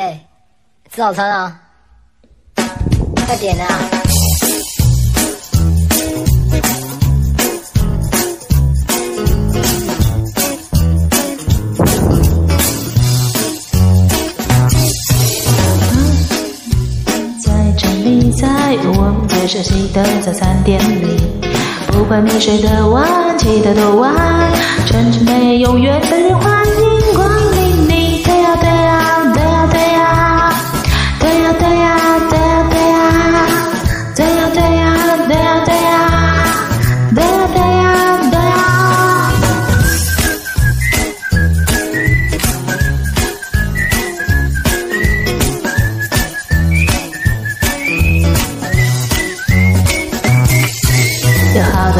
哎，吃早餐啊！快点啊！在沉迷在我们最熟悉的早餐店里，不管你睡得晚起得多晚，全程没有分的电话。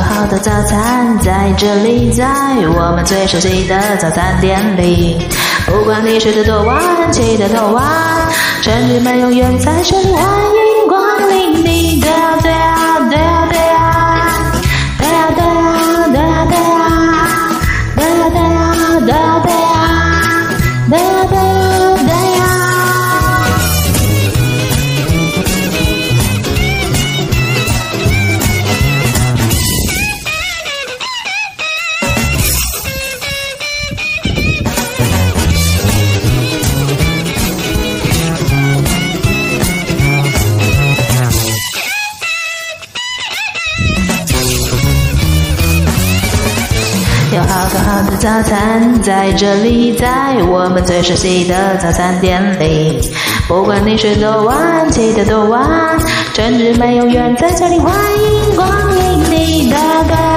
最好的早餐在这里，在我们最熟悉的早餐店里。不管你睡得多晚，起得多晚，这里没有远在千里外。好多好多早餐在这里，在我们最熟悉的早餐店里。不管你睡多晚，起得多晚，甚至没有怨，在这里欢迎光临，你的。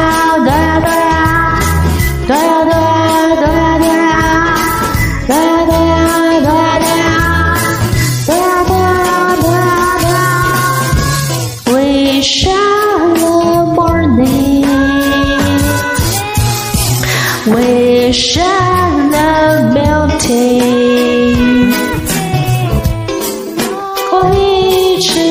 shine of melting. Oh,